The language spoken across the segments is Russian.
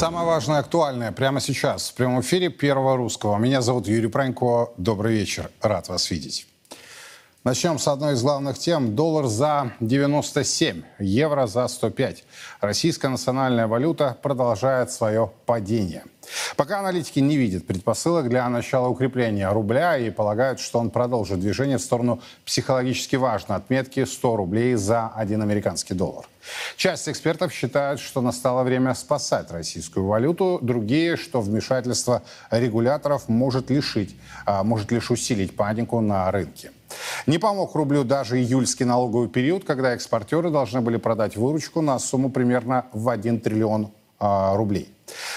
Самое важное, актуальное прямо сейчас в прямом эфире Первого Русского. Меня зовут Юрий Пронько. Добрый вечер. Рад вас видеть. Начнем с одной из главных тем. Доллар за 97, евро за 105. Российская национальная валюта продолжает свое падение. Пока аналитики не видят предпосылок для начала укрепления рубля и полагают, что он продолжит движение в сторону психологически важной отметки 100 рублей за один американский доллар. Часть экспертов считает, что настало время спасать российскую валюту, другие, что вмешательство регуляторов может лишить, а, может лишь усилить панику на рынке. Не помог рублю даже июльский налоговый период, когда экспортеры должны были продать выручку на сумму примерно в 1 триллион рублей.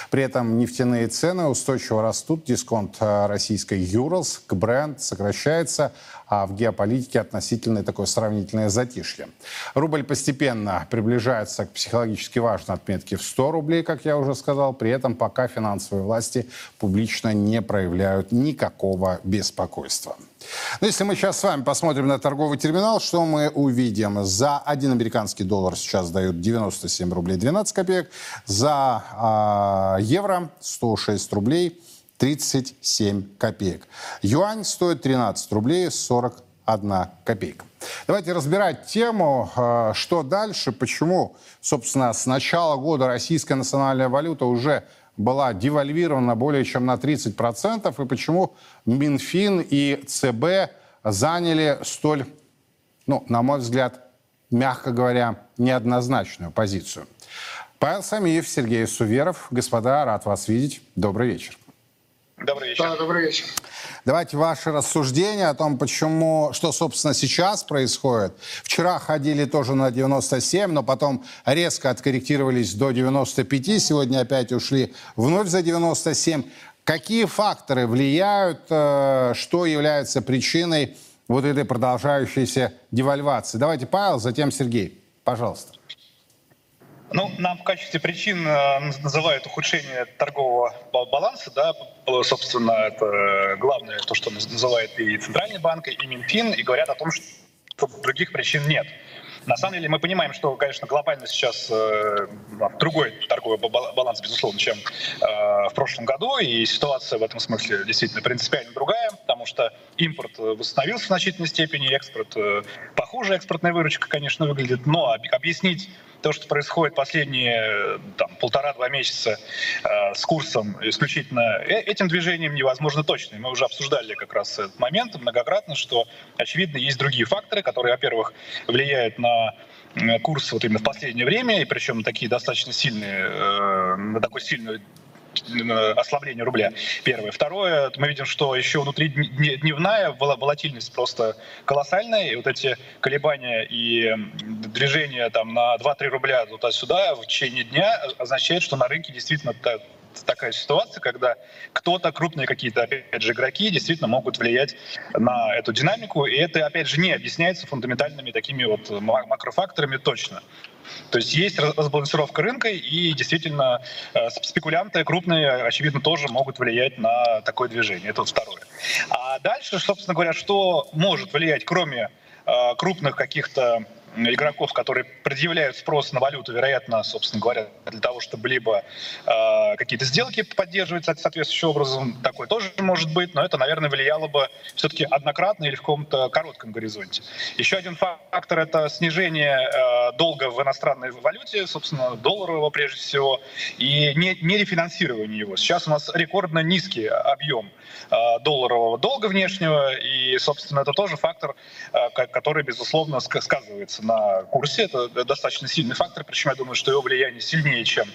При этом нефтяные цены устойчиво растут, дисконт а, российской Юралс к бренд сокращается, а в геополитике относительное такое сравнительное затишье. Рубль постепенно приближается к психологически важной отметке в 100 рублей, как я уже сказал, при этом пока финансовые власти публично не проявляют никакого беспокойства. Но если мы сейчас с вами посмотрим на торговый терминал, что мы увидим? За один американский доллар сейчас дают 97 рублей 12 копеек, за э, евро 106 рублей 37 копеек. Юань стоит 13 рублей 41 копейка. Давайте разбирать тему, а, что дальше, почему, собственно, с начала года российская национальная валюта уже была девальвирована более чем на 30%, и почему Минфин и ЦБ заняли столь, ну, на мой взгляд, мягко говоря, неоднозначную позицию. Павел Самиев, Сергей Суверов. Господа, рад вас видеть. Добрый вечер. Добрый вечер. Да, добрый вечер. Давайте ваши рассуждения о том, почему, что, собственно, сейчас происходит. Вчера ходили тоже на 97, но потом резко откорректировались до 95, сегодня опять ушли вновь за 97. Какие факторы влияют, э, что является причиной вот этой продолжающейся девальвации? Давайте Павел, затем Сергей. Пожалуйста. Ну, нам в качестве причин э, называют ухудшение торгового баланса, да, собственно, это главное, то, что называет и Центральный банк, и Минфин, и говорят о том, что других причин нет. На самом деле мы понимаем, что, конечно, глобально сейчас э, другой торговый баланс, безусловно, чем э, в прошлом году, и ситуация в этом смысле действительно принципиально другая, потому что импорт восстановился в значительной степени, экспорт э, похуже, экспортная выручка, конечно, выглядит, но объяснить то, что происходит последние там, полтора-два месяца э, с курсом исключительно э, этим движением невозможно точно. Мы уже обсуждали как раз этот момент многократно, что, очевидно, есть другие факторы, которые, во-первых, влияют на курс вот именно в последнее время, и причем такие достаточно сильные, э, на такой сильную ослабление рубля. Первое. Второе, мы видим, что еще внутри дневная волатильность просто колоссальная, и вот эти колебания и движения там на 2-3 рубля туда-сюда в течение дня означает, что на рынке действительно такая ситуация, когда кто-то, крупные какие-то, опять же, игроки действительно могут влиять на эту динамику, и это, опять же, не объясняется фундаментальными такими вот макрофакторами точно. То есть есть разбалансировка рынка, и действительно э, спекулянты крупные, очевидно, тоже могут влиять на такое движение. Это вот второе. А дальше, собственно говоря, что может влиять, кроме э, крупных каких-то игроков, которые предъявляют спрос на валюту, вероятно, собственно говоря, для того, чтобы либо э, какие-то сделки поддерживать соответствующим образом, такое тоже может быть, но это, наверное, влияло бы все-таки однократно или в каком-то коротком горизонте. Еще один фактор — это снижение э, долга в иностранной валюте, собственно, долларового прежде всего, и не, не рефинансирование его. Сейчас у нас рекордно низкий объем э, долларового долга внешнего, и, собственно, это тоже фактор, э, который, безусловно, сказывается на курсе. Это достаточно сильный фактор, причем я думаю, что его влияние сильнее, чем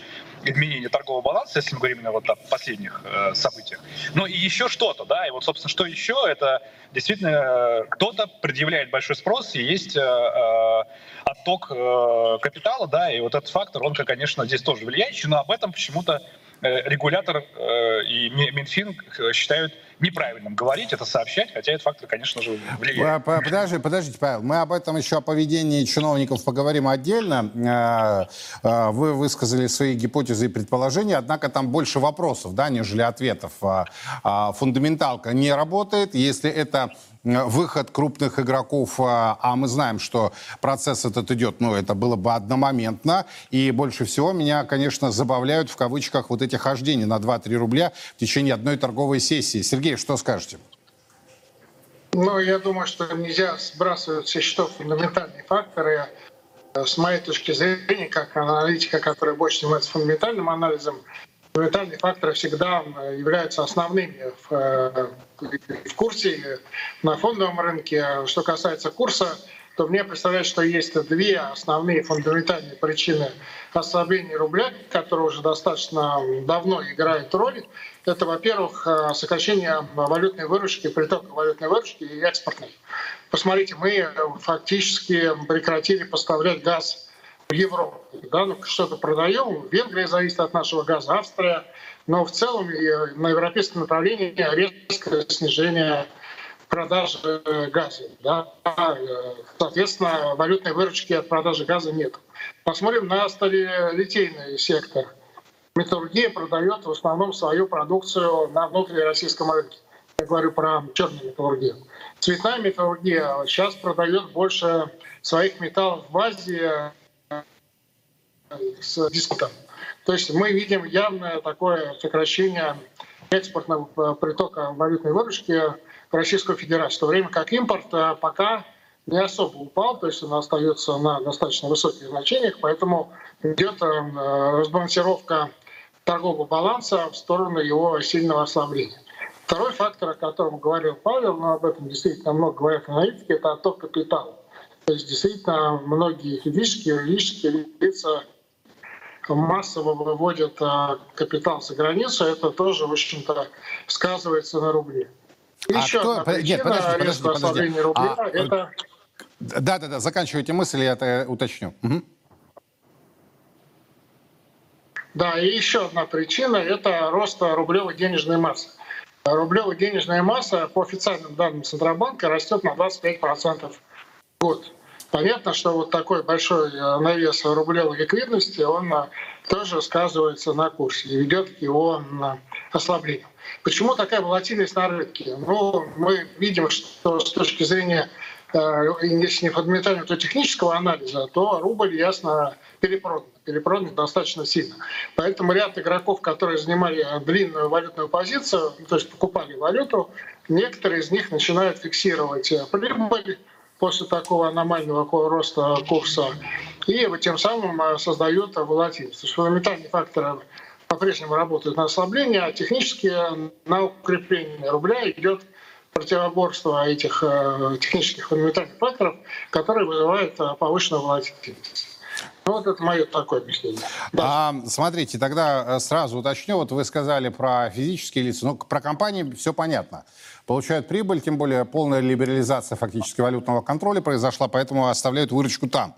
изменение торгового баланса, если мы говорим именно вот о последних э, событиях. Но и еще что-то, да, и вот, собственно, что еще, это действительно э, кто-то предъявляет большой спрос, и есть э, э, отток э, капитала, да, и вот этот фактор, он, конечно, здесь тоже влияющий, но об этом почему-то регулятор э, и Минфин считают неправильным говорить, это сообщать, хотя этот фактор, конечно же, влияет. Подожди, подождите, Павел, мы об этом еще о поведении чиновников поговорим отдельно. Э, э, вы высказали свои гипотезы и предположения, однако там больше вопросов, да, нежели ответов. А, а фундаменталка не работает. Если это выход крупных игроков, а мы знаем, что процесс этот идет, ну, это было бы одномоментно, и больше всего меня, конечно, забавляют в кавычках вот эти хождения на 2-3 рубля в течение одной торговой сессии. Сергей, что скажете? Ну, я думаю, что нельзя сбрасывать со счетов фундаментальные факторы. С моей точки зрения, как аналитика, которая больше занимается фундаментальным анализом, фундаментальные факторы всегда являются основными в, э, в курсе на фондовом рынке. Что касается курса, то мне представляется, что есть две основные фундаментальные причины ослабления рубля, которые уже достаточно давно играют роль. Это, во-первых, э, сокращение валютной выручки, притока валютной выручки и экспортной. Посмотрите, мы фактически прекратили поставлять газ Европу. Да, ну, что-то продаем. Венгрия зависит от нашего газа, Австрия. Но в целом на европейском направлении резкое снижение продажи газа. Да. Соответственно, валютной выручки от продажи газа нет. Посмотрим на сталелитейный сектор. Металлургия продает в основном свою продукцию на внутрироссийском рынке. Я говорю про черную металлургию. Цветная металлургия сейчас продает больше своих металлов в Азии с дискутом. То есть мы видим явное такое сокращение экспортного притока валютной выручки в Российскую Федерацию, в то время как импорт э, пока не особо упал, то есть он остается на достаточно высоких значениях, поэтому идет э, разбалансировка торгового баланса в сторону его сильного ослабления. Второй фактор, о котором говорил Павел, но об этом действительно много говорят аналитики, это отток капитала. То есть действительно многие физические, юридические лица массово выводят э, капитал за границу, это тоже, в общем-то, сказывается на рубле. А Еще кто... одна причина Нет, подожди, подожди, подожди. рубля а... это... Да, да, да, заканчивайте мысль, я это уточню. Угу. Да, и еще одна причина – это рост рублевой денежной массы. Рублевая денежная масса по официальным данным Центробанка растет на 25% в год. Понятно, что вот такой большой э, навес рублевой ликвидности, он э, тоже сказывается на курсе и ведет к его ослаблению. Почему такая волатильность на рынке? Ну, мы видим, что с точки зрения э, если не фундаментального, то технического анализа, то рубль ясно перепродан. Перепродан достаточно сильно. Поэтому ряд игроков, которые занимали длинную валютную позицию, то есть покупали валюту, некоторые из них начинают фиксировать прибыль после такого аномального роста курса и тем самым э, создают волатильность. То есть фундаментальные факторы по-прежнему работают на ослабление, а технически на укрепление рубля идет противоборство этих э, технических фундаментальных факторов, которые вызывают э, повышенную волатильность. Ну, вот это мое такое объяснение. Да. А, смотрите, тогда сразу уточню. Вот вы сказали про физические лица. Ну, про компании все понятно получают прибыль, тем более полная либерализация фактически валютного контроля произошла, поэтому оставляют выручку там.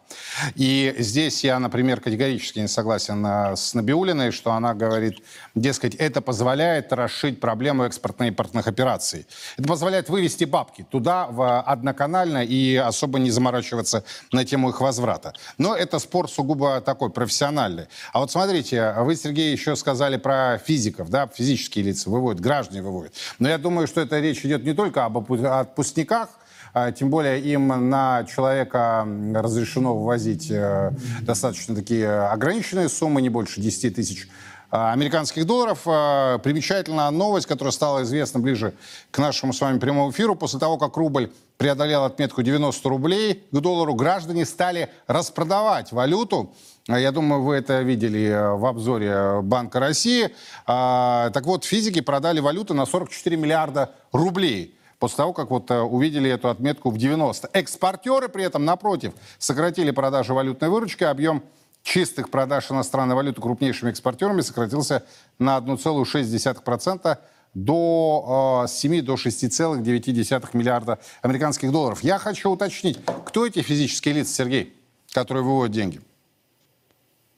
И здесь я, например, категорически не согласен э, с Набиулиной, что она говорит, дескать, это позволяет расшить проблему экспортно-импортных операций. Это позволяет вывести бабки туда в одноканально и особо не заморачиваться на тему их возврата. Но это спор сугубо такой профессиональный. А вот смотрите, вы, Сергей, еще сказали про физиков, да, физические лица выводят, граждане выводят. Но я думаю, что это речь идет не только об отпускниках, а, тем более им на человека разрешено ввозить э, достаточно такие ограниченные суммы, не больше 10 тысяч американских долларов. А, примечательная новость, которая стала известна ближе к нашему с вами прямому эфиру. После того, как рубль преодолел отметку 90 рублей к доллару, граждане стали распродавать валюту. Я думаю, вы это видели э, в обзоре Банка России. Так вот, физики продали валюту на 44 миллиарда рублей после того, как вот э, увидели эту отметку в 90. Экспортеры при этом, напротив, сократили продажи валютной выручки, объем чистых продаж иностранной валюты крупнейшими экспортерами сократился на 1,6% до 7 э, до 6,9 миллиарда американских долларов. Я хочу уточнить, кто эти физические лица, Сергей, которые выводят деньги?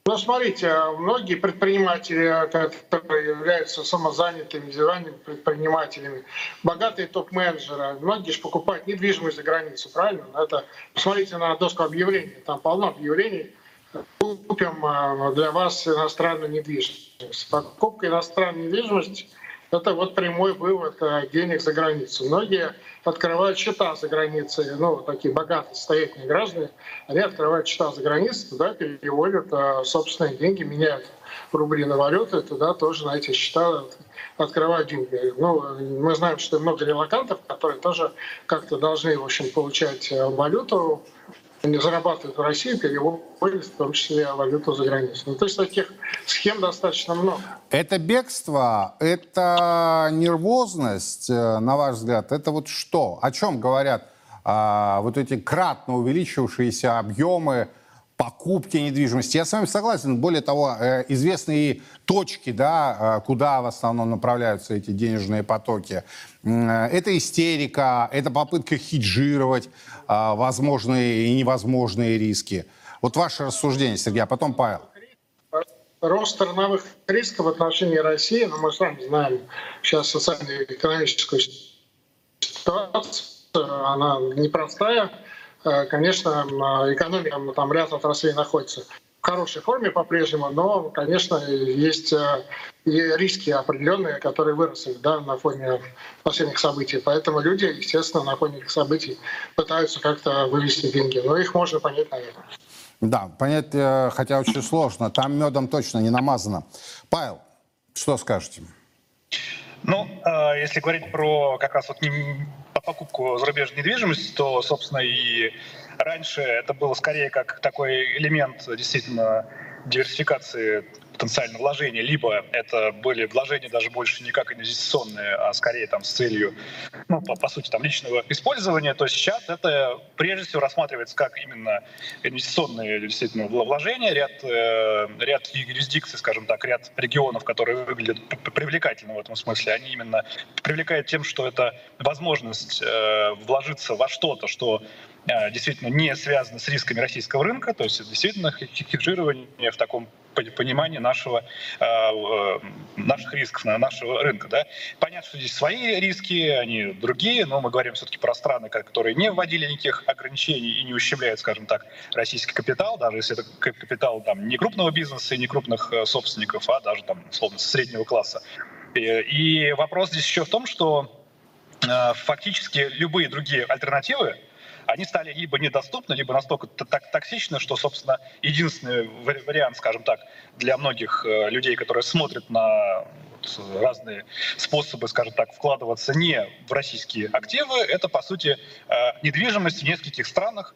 Ну, смотрите, многие предприниматели, которые являются самозанятыми, индивидуальными предпринимателями, богатые топ-менеджеры, многие же покупают недвижимость за границу, правильно? Это, посмотрите на доску объявлений, там полно объявлений, купим а, для вас иностранную недвижимость. Покупка иностранной недвижимости это вот прямой вывод э, денег за границу. Многие открывают счета за границей, ну, такие богатые, состоятельные граждане, они открывают счета за границей, туда переводят э, собственные деньги, меняют рубли на валюты, туда тоже на эти счета открывают деньги. Ну, мы знаем, что много релакантов, которые тоже как-то должны, в общем, получать валюту они зарабатывают в России, переводят в том числе валюту за границу. Ну, то есть таких схем достаточно много. Это бегство, это нервозность, э, на ваш взгляд, это вот что? О чем говорят а, вот эти кратно увеличившиеся объемы покупки недвижимости. Я с вами согласен. Более того, э, известные точки, да, э, куда в основном направляются эти денежные потоки. Э, это истерика, это попытка хеджировать возможные и невозможные риски. Вот ваше рассуждение, Сергей, а потом Павел. Рост страновых рисков в отношении России, но ну, мы сами знаем сейчас социально-экономическую ситуацию, она непростая. Э, конечно, экономика, там ряд отраслей находится в хорошей форме по-прежнему, но, конечно, есть э, и риски определенные, которые выросли да, на фоне последних событий. Поэтому люди, естественно, на фоне этих событий пытаются как-то вывести деньги. Но их можно понять, наверное. Да, понять, э, хотя очень сложно. Там медом точно не намазано. Павел, что скажете? Ну, если говорить про как раз вот покупку зарубежной недвижимости, то, собственно, и раньше это было скорее как такой элемент действительно диверсификации потенциально вложения, либо это были вложения даже больше не как инвестиционные, а скорее там с целью, ну, по, по сути, там личного использования, то сейчас это прежде всего рассматривается как именно инвестиционные действительно вложения, ряд, э, ряд юрисдикций, скажем так, ряд регионов, которые выглядят привлекательно в этом смысле, они именно привлекают тем, что это возможность э, вложиться во что-то, что действительно не связано с рисками российского рынка, то есть действительно хеджирование в таком понимание нашего, э, э, наших рисков, нашего рынка. Да? Понятно, что здесь свои риски, они другие, но мы говорим все-таки про страны, которые не вводили никаких ограничений и не ущемляют, скажем так, российский капитал, даже если это капитал там, не крупного бизнеса и не крупных э, собственников, а даже там, условно, среднего класса. И вопрос здесь еще в том, что фактически любые другие альтернативы, они стали либо недоступны, либо настолько так токсичны, что, собственно, единственный вариант, скажем так, для многих э, людей, которые смотрят на разные способы, скажем так, вкладываться не в российские активы, это, по сути, э, недвижимость в нескольких странах,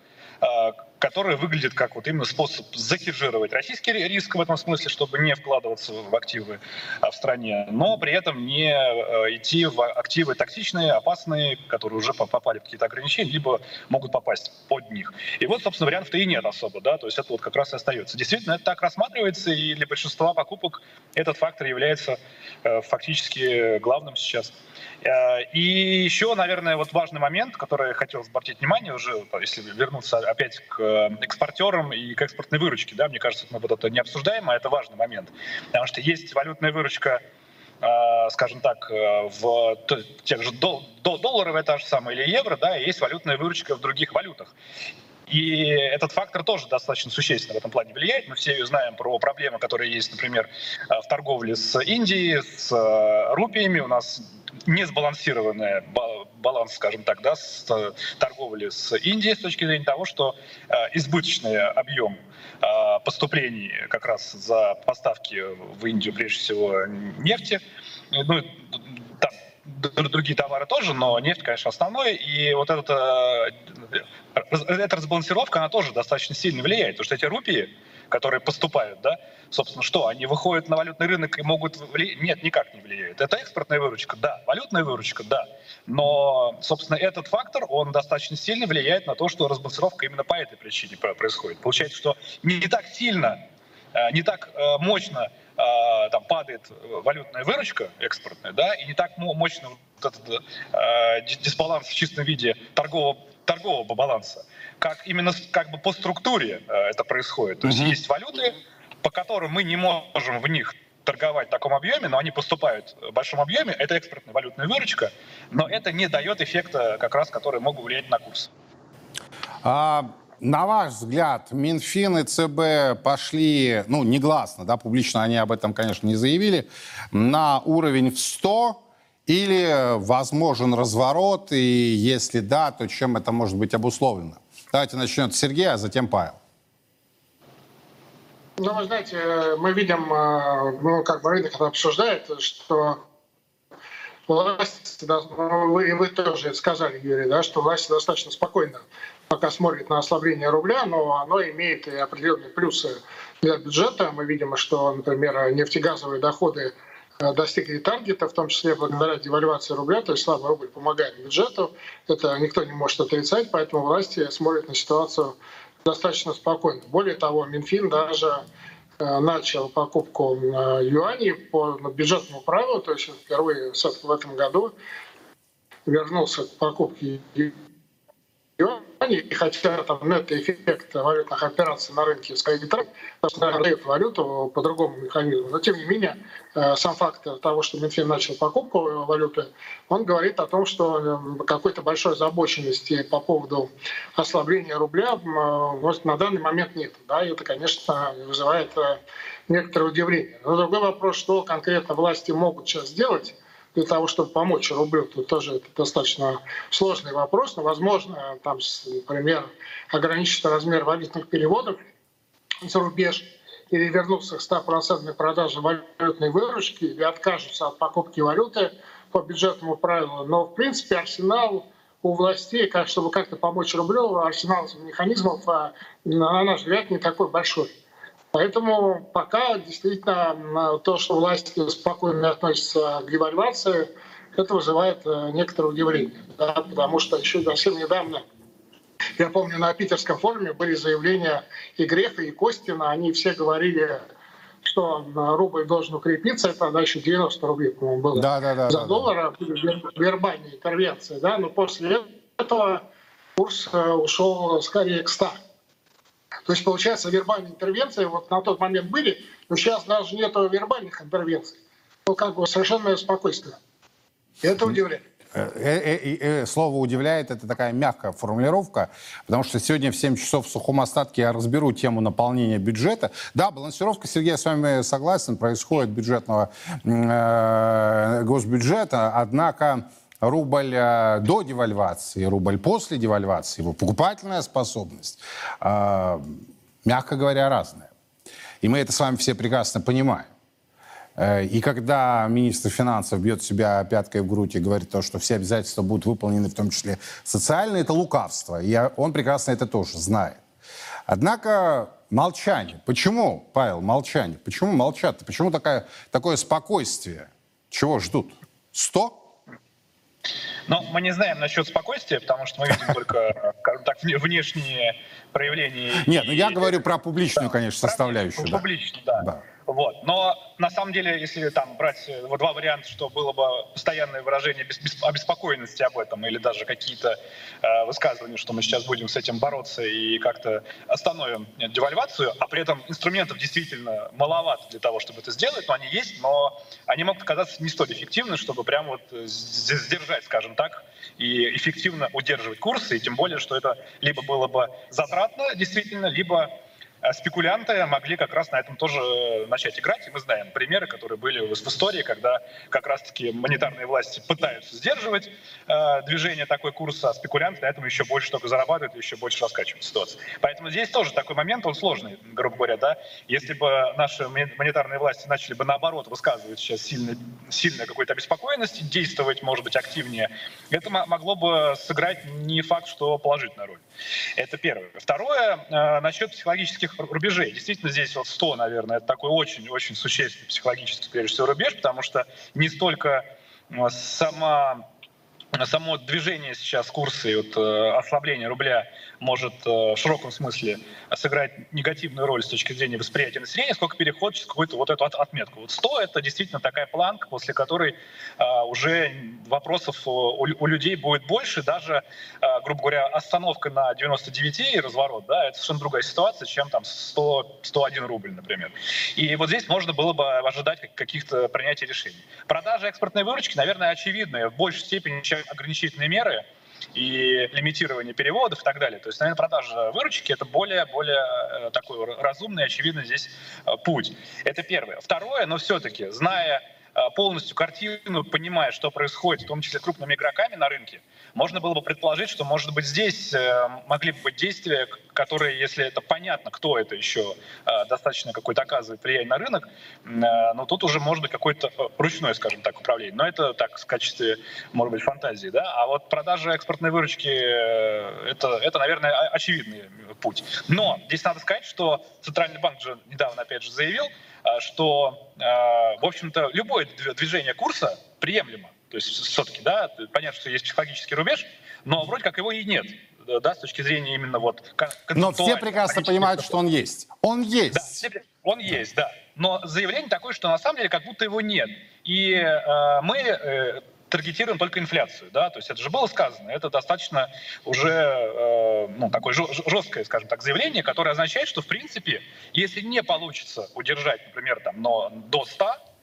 который выглядит как вот именно способ захеджировать российский риск в этом смысле, чтобы не вкладываться в активы а, в стране, но при этом не э, идти в активы токсичные, опасные, которые уже попали в какие-то ограничения, либо могут попасть под них. И вот, собственно, вариантов-то и нет особо, да, то есть это вот как раз и остается. Действительно, это так рассматривается, и для большинства покупок этот фактор является э, фактически главным сейчас. Э, и еще, наверное, вот важный момент, который я хотел обратить внимание уже, если вернуться опять к э, экспортерам и к экспортной выручке, да, мне кажется, мы вот это не обсуждаем, а это важный момент, потому что есть валютная выручка э, скажем так, в тех же дол- долларов, это же самое, или евро, да, и есть валютная выручка в других валютах. И этот фактор тоже достаточно существенно в этом плане влияет. Мы все знаем про проблемы, которые есть, например, в торговле с Индией, с рупиями. У нас несбалансированный баланс, скажем так, да, с э, торговли с Индией с точки зрения того, что э, избыточный объем э, поступлений как раз за поставки в Индию, прежде всего, нефти, ну, там другие товары тоже, но нефть, конечно, основной. И вот эта, эта разбалансировка, она тоже достаточно сильно влияет, потому что эти рупии, которые поступают, да, собственно, что, они выходят на валютный рынок и могут влиять? Нет, никак не влияют. Это экспортная выручка, да, валютная выручка, да. Но, собственно, этот фактор, он достаточно сильно влияет на то, что разбалансировка именно по этой причине происходит. Получается, что не так сильно, э, не так э, мощно э, там падает валютная выручка экспортная, да, и не так мощно вот этот дисбаланс в чистом виде торгового торгового баланса, как именно как бы по структуре это происходит. То есть mm-hmm. есть валюты, по которым мы не можем в них торговать в таком объеме, но они поступают в большом объеме, это экспортная валютная выручка, но это не дает эффекта, как раз, который могут влиять на курс. А, на ваш взгляд, Минфин и ЦБ пошли, ну, негласно, да, публично они об этом, конечно, не заявили, на уровень в 100, Или возможен разворот, и если да, то чем это может быть обусловлено? Давайте начнем с Сергея, а затем Павел. Ну, вы знаете, мы видим, э, ну, как бы рынок обсуждает, что власть, ну, и вы тоже сказали, Юрий, да, что власть достаточно спокойно пока смотрит на ослабление рубля, но оно имеет и определенные плюсы для бюджета. Мы видим, что, например, нефтегазовые доходы э, достигли таргета, в том числе благодаря девальвации рубля, то есть слабый рубль помогает бюджету. Это никто не может отрицать, поэтому власти смотрят на ситуацию достаточно спокойно. Более того, Минфин даже э, начал покупку э, юаней по бюджетному правилу, то есть впервые в этом году вернулся к покупке юаней, и хотя там нет эффекта валютных операций на рынке скорее нейтральный, продают валюту по другому механизму. Но тем не менее, э, сам факт того, что Минфин начал покупку валюты, он говорит о том, что э, какой-то большой озабоченности по поводу ослабления рубля может, на данный момент нет. Да, и это, конечно, вызывает э, некоторое удивление. Но другой вопрос, что конкретно власти могут сейчас сделать, для того, чтобы помочь рублю, тут тоже это достаточно сложный вопрос, но, возможно, там, например, ограничить размер валютных переводов за рубеж или вернуться к 100% продаже валютной выручки или откажутся от покупки валюты по бюджетному правилу. Но, в принципе, арсенал у властей, как, чтобы как-то помочь рублю, арсенал механизмов, а, на наш взгляд, не такой большой. Поэтому пока действительно то, что власти спокойно относятся к девальвации, это вызывает э, некоторое удивление. Да, потому что еще совсем недавно, я помню, на питерском форуме были заявления и Грефа, и Костина. Они все говорили, что рубль должен укрепиться. Это тогда еще 90 рублей, по-моему, было да, да, да, за да, доллар, а вербальная интервенция. Да? Но после этого курс э, ушел скорее к 100. То есть, получается, вербальные интервенции вот на тот момент были, но сейчас даже нет вербальных интервенций. Ну, как бы совершенно спокойствие. Это удивляет. Э, э, э, слово «удивляет» — это такая мягкая формулировка, потому что сегодня в 7 часов в сухом остатке я разберу тему наполнения бюджета. Да, балансировка, Сергей, я с вами согласен, происходит бюджетного э, госбюджета, однако рубль э, до девальвации, рубль после девальвации, его покупательная способность, э, мягко говоря, разная. И мы это с вами все прекрасно понимаем. Э, и когда министр финансов бьет себя пяткой в грудь и говорит то, что все обязательства будут выполнены, в том числе социальные, это лукавство. И он прекрасно это тоже знает. Однако молчание. Почему, Павел, молчание? Почему молчат? Почему такая, такое спокойствие? Чего ждут? Сто? Но мы не знаем насчет спокойствия, потому что мы видим только, скажем так, внешние проявления. Нет, ну я говорю про публичную, конечно, составляющую. Публичную, да. Вот. Но на самом деле, если там брать э, вот два варианта, что было бы постоянное выражение без, без, обеспокоенности об этом, или даже какие-то э, высказывания, что мы сейчас будем с этим бороться и как-то остановим девальвацию, а при этом инструментов действительно маловато для того, чтобы это сделать, но они есть, но они могут оказаться не столь эффективны, чтобы прямо вот э, сдержать, скажем так, и эффективно удерживать курсы, и тем более, что это либо было бы затратно действительно, либо спекулянты могли как раз на этом тоже э, начать играть. И мы знаем примеры, которые были в истории, когда как раз-таки монетарные власти пытаются сдерживать э, движение такой курса, а спекулянты на этом еще больше только зарабатывают и еще больше раскачивают ситуацию. Поэтому здесь тоже такой момент, он сложный, грубо говоря. Да? Если бы наши монетарные власти начали бы наоборот высказывать сейчас сильно, сильно какой-то обеспокоенности, действовать, может быть, активнее, это могло бы сыграть не факт, что положительную роль. Это первое. Второе, э, насчет психологических рубежей. Действительно, здесь вот 100, наверное, это такой очень-очень существенный психологический, прежде всего, рубеж, потому что не столько э, сама само движение сейчас курса и вот, э, ослабление рубля может э, в широком смысле сыграть негативную роль с точки зрения восприятия населения, сколько переход через какую-то вот эту отметку. Вот 100 — это действительно такая планка, после которой э, уже вопросов у, у людей будет больше, даже, э, грубо говоря, остановка на 99 и разворот, да, это совершенно другая ситуация, чем там 100, 101 рубль, например. И вот здесь можно было бы ожидать каких-то принятий решений. Продажа экспортной выручки, наверное, очевидная в большей степени, чем ограничительные меры и лимитирование переводов и так далее. То есть, наверное, продажа выручки — это более-более э, такой разумный, очевидный здесь э, путь. Это первое. Второе, но все-таки, зная а, полностью картину, понимая, что происходит, в том числе крупными игроками на рынке, можно было бы предположить, что, может быть, здесь э, могли бы быть действия, которые, если это понятно, кто это еще э, достаточно какой-то оказывает влияние на рынок, э, но тут уже может быть какой-то ручной, скажем так, управление. Но это так, в качестве, может быть, фантазии. Да? А вот продажа экспортной выручки, это, это, наверное, очевидный путь. Но здесь надо сказать, что Центральный банк же недавно, опять же, заявил, что, в общем-то, любое движение курса приемлемо. То есть все-таки, да, понятно, что есть психологический рубеж, но вроде как его и нет, да, с точки зрения именно вот... Но все прекрасно понимают, что он есть. Он есть. Да, все, он есть, да. Но заявление такое, что на самом деле как будто его нет. И э, мы э, таргетируем только инфляцию, да, то есть это же было сказано, это достаточно уже, э, ну, такое жесткое, скажем так, заявление, которое означает, что, в принципе, если не получится удержать, например, там, но до 100,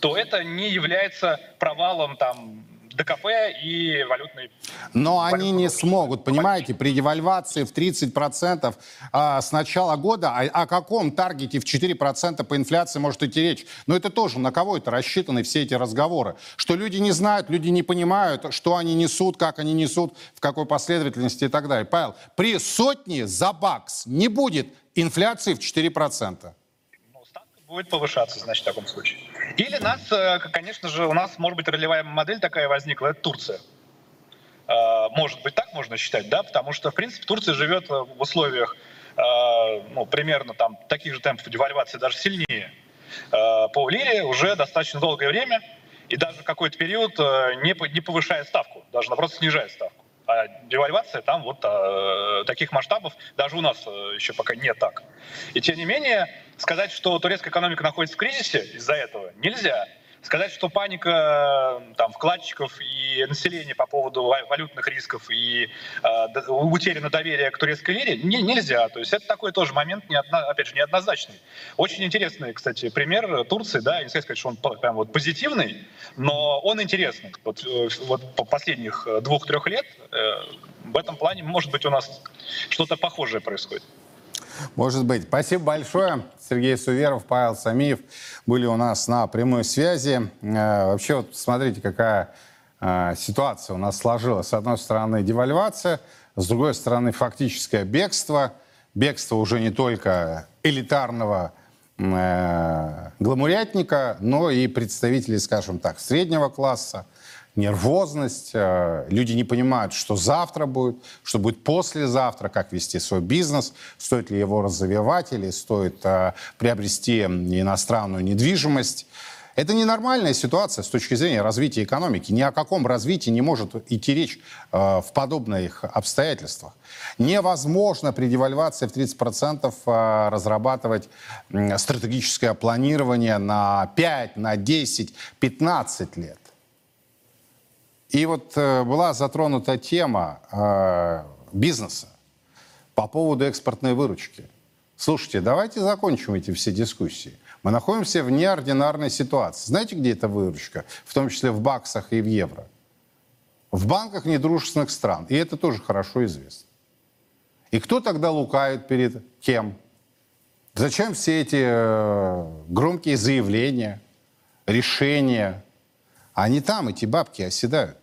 то это не является провалом там ДКП и валютной... Но они не смогут, понимаете, при девальвации в 30% а, с начала года, о, о каком таргете в 4% по инфляции может идти речь? Но это тоже на кого это рассчитаны все эти разговоры? Что люди не знают, люди не понимают, что они несут, как они несут, в какой последовательности и так далее. Павел, при сотне за бакс не будет инфляции в 4% будет повышаться, значит, в таком случае. Или нас, э, конечно же, у нас, может быть, ролевая модель такая возникла, это Турция. Э, может быть, так можно считать, да, потому что, в принципе, Турция живет э, в условиях ну, примерно там таких же темпов девальвации, даже сильнее по лире уже достаточно долгое время, и даже какой-то период не, повышая ставку, даже наоборот снижая ставку. А девальвация там вот а, таких масштабов даже у нас а, еще пока не так. И тем не менее, сказать, что турецкая экономика находится в кризисе из-за этого, нельзя. Сказать, что паника там, вкладчиков и населения по поводу валютных рисков и э, утеряно доверие к турецкой лире не, нельзя. То есть это такой тоже момент, не одно, опять же, неоднозначный. Очень интересный, кстати, пример Турции. Да, не сказать, что он прям вот позитивный, но он интересный. Вот, э, вот по последних двух-трех лет э, в этом плане, может быть, у нас что-то похожее происходит. Может быть. Спасибо большое. Сергей Суверов, Павел Самиев были у нас на прямой связи. Э, вообще, вот смотрите, какая э, ситуация у нас сложилась. С одной стороны, девальвация, с другой стороны, фактическое бегство. Бегство уже не только элитарного э, гламурятника, но и представителей, скажем так, среднего класса, нервозность, э, люди не понимают, что завтра будет, что будет послезавтра, как вести свой бизнес, стоит ли его развивать или стоит э, приобрести иностранную недвижимость. Это ненормальная ситуация с точки зрения развития экономики. Ни о каком развитии не может идти речь э, в подобных обстоятельствах. Невозможно при девальвации в 30% э, разрабатывать стратегическое планирование на 5, на 10, 15 лет. И вот э, была затронута тема э, бизнеса по поводу экспортной выручки. Слушайте, давайте закончим эти все дискуссии. Мы находимся в неординарной ситуации. Знаете, где эта выручка? В том числе в баксах и в евро. В банках недружественных стран. И это тоже хорошо известно. И кто тогда лукает перед кем? Зачем все эти э, громкие заявления, решения? Они там, эти бабки оседают.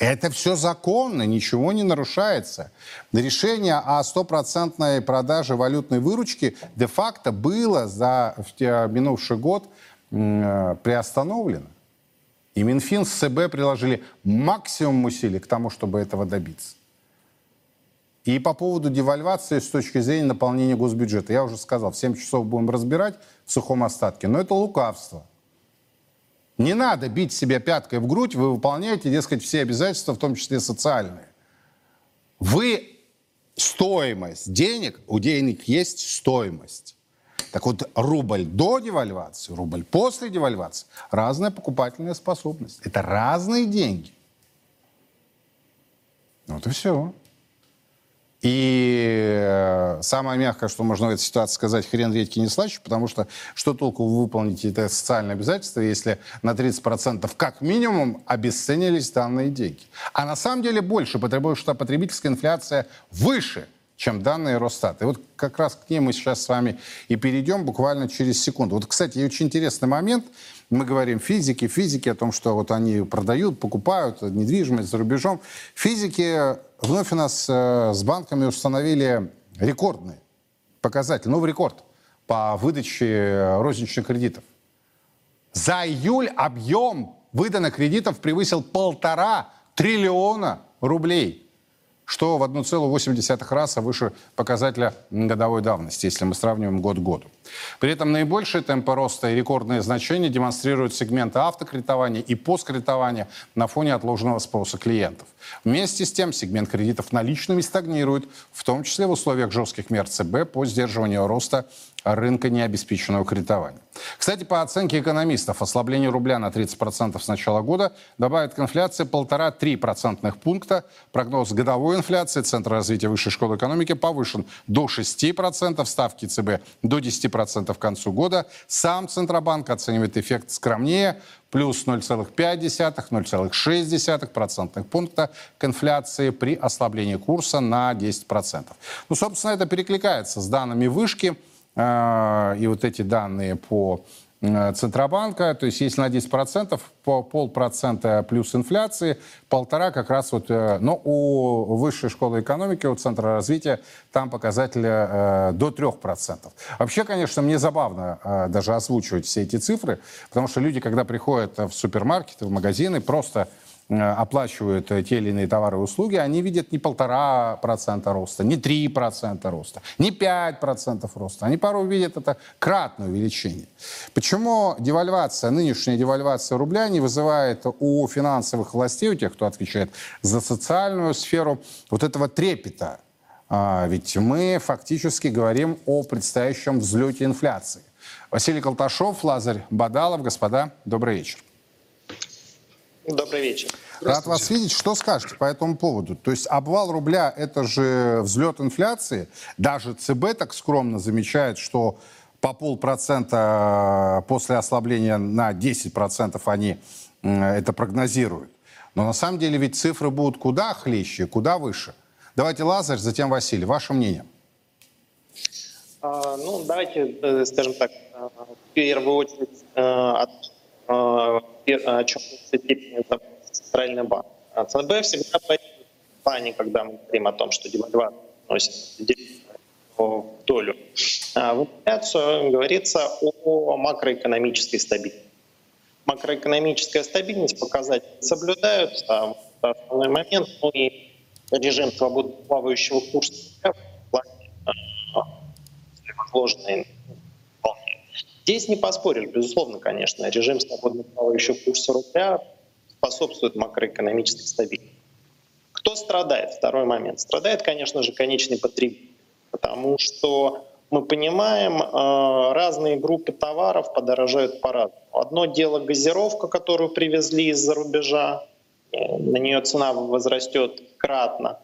Это все законно, ничего не нарушается. Решение о стопроцентной продаже валютной выручки де-факто было за минувший год э, приостановлено. И Минфин с ЦБ приложили максимум усилий к тому, чтобы этого добиться. И по поводу девальвации с точки зрения наполнения госбюджета. Я уже сказал, в 7 часов будем разбирать в сухом остатке. Но это лукавство. Не надо бить себя пяткой в грудь, вы выполняете, дескать, все обязательства, в том числе социальные. Вы стоимость денег, у денег есть стоимость. Так вот, рубль до девальвации, рубль после девальвации – разная покупательная способность. Это разные деньги. Вот и все. И э, самое мягкое, что можно в этой ситуации сказать, хрен редьки не слаще, потому что что толку вы выполните это социальное обязательство, если на 30% как минимум обесценились данные деньги. А на самом деле больше, потому что потребительская инфляция выше, чем данные Росстата. И вот как раз к ней мы сейчас с вами и перейдем буквально через секунду. Вот, кстати, очень интересный момент. Мы говорим физики, физики о том, что вот они продают, покупают недвижимость за рубежом. Физики вновь у нас э, с банками установили рекордный показатель, новый рекорд по выдаче розничных кредитов. За июль объем выданных кредитов превысил полтора триллиона рублей что в 1,8 раза выше показателя годовой давности, если мы сравниваем год к году. При этом наибольшие темпы роста и рекордные значения демонстрируют сегменты автокредитования и посткредитования на фоне отложенного спроса клиентов. Вместе с тем сегмент кредитов наличными стагнирует, в том числе в условиях жестких мер ЦБ по сдерживанию роста рынка необеспеченного кредитования. Кстати, по оценке экономистов, ослабление рубля на 30% с начала года добавит к инфляции 1,5-3 процентных пункта. Прогноз годовой инфляции Центра развития высшей школы экономики повышен до 6%, ставки ЦБ до 10% к концу года. Сам Центробанк оценивает эффект скромнее, плюс 0,5-0,6 процентных пункта к инфляции при ослаблении курса на 10%. Ну, собственно, это перекликается с данными вышки – и вот эти данные по э, Центробанка, то есть если на 10%, по полпроцента плюс инфляции, полтора как раз вот, э, но у высшей школы экономики, у Центра развития, там показатели э, до 3%. Вообще, конечно, мне забавно даже озвучивать все эти цифры, потому что люди, когда приходят в супермаркеты, в магазины, просто оплачивают э, те или иные товары и услуги, они видят не полтора процента роста, не три процента роста, не пять процентов роста. Они порой видят это кратное увеличение. Почему девальвация, нынешняя девальвация рубля не вызывает у финансовых властей, у тех, кто отвечает за социальную сферу, вот этого трепета? А, ведь мы фактически говорим о предстоящем взлете инфляции. Василий Колташов, Лазарь Бадалов. Господа, добрый вечер. Добрый вечер. Рад вас видеть. Что скажете по этому поводу? То есть обвал рубля – это же взлет инфляции. Даже ЦБ так скромно замечает, что по полпроцента после ослабления на 10% они это прогнозируют. Но на самом деле ведь цифры будут куда хлеще, куда выше. Давайте Лазарь, затем Василий. Ваше мнение? А, ну, давайте, э, скажем так, э, в первую очередь э, от о чем степени центральный банк. А ЦБ всегда в плане, когда мы говорим о том, что девальвация носит долю а в инфляцию, говорится о макроэкономической стабильности. Макроэкономическая стабильность, показатели соблюдаются, а основной момент, ну и режим свободно плавающего курса в плане возложенной Здесь не поспорили, безусловно, конечно. Режим свободного плавающего курса рубля способствует макроэкономической стабильности. Кто страдает? Второй момент. Страдает, конечно же, конечный потребитель. Потому что мы понимаем, э, разные группы товаров подорожают по-разному. Одно дело газировка, которую привезли из-за рубежа, э, на нее цена возрастет кратно.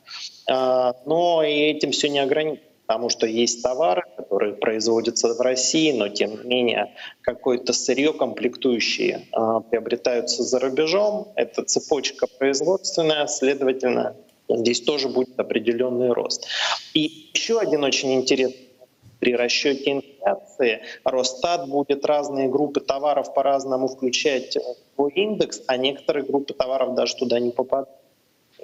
Э, но и этим все не ограничено потому что есть товары, которые производятся в России, но тем не менее какое-то сырье комплектующие э, приобретаются за рубежом. Это цепочка производственная, следовательно, здесь тоже будет определенный рост. И еще один очень интересный при расчете инфляции Росстат будет разные группы товаров по-разному включать в индекс, а некоторые группы товаров даже туда не попадают.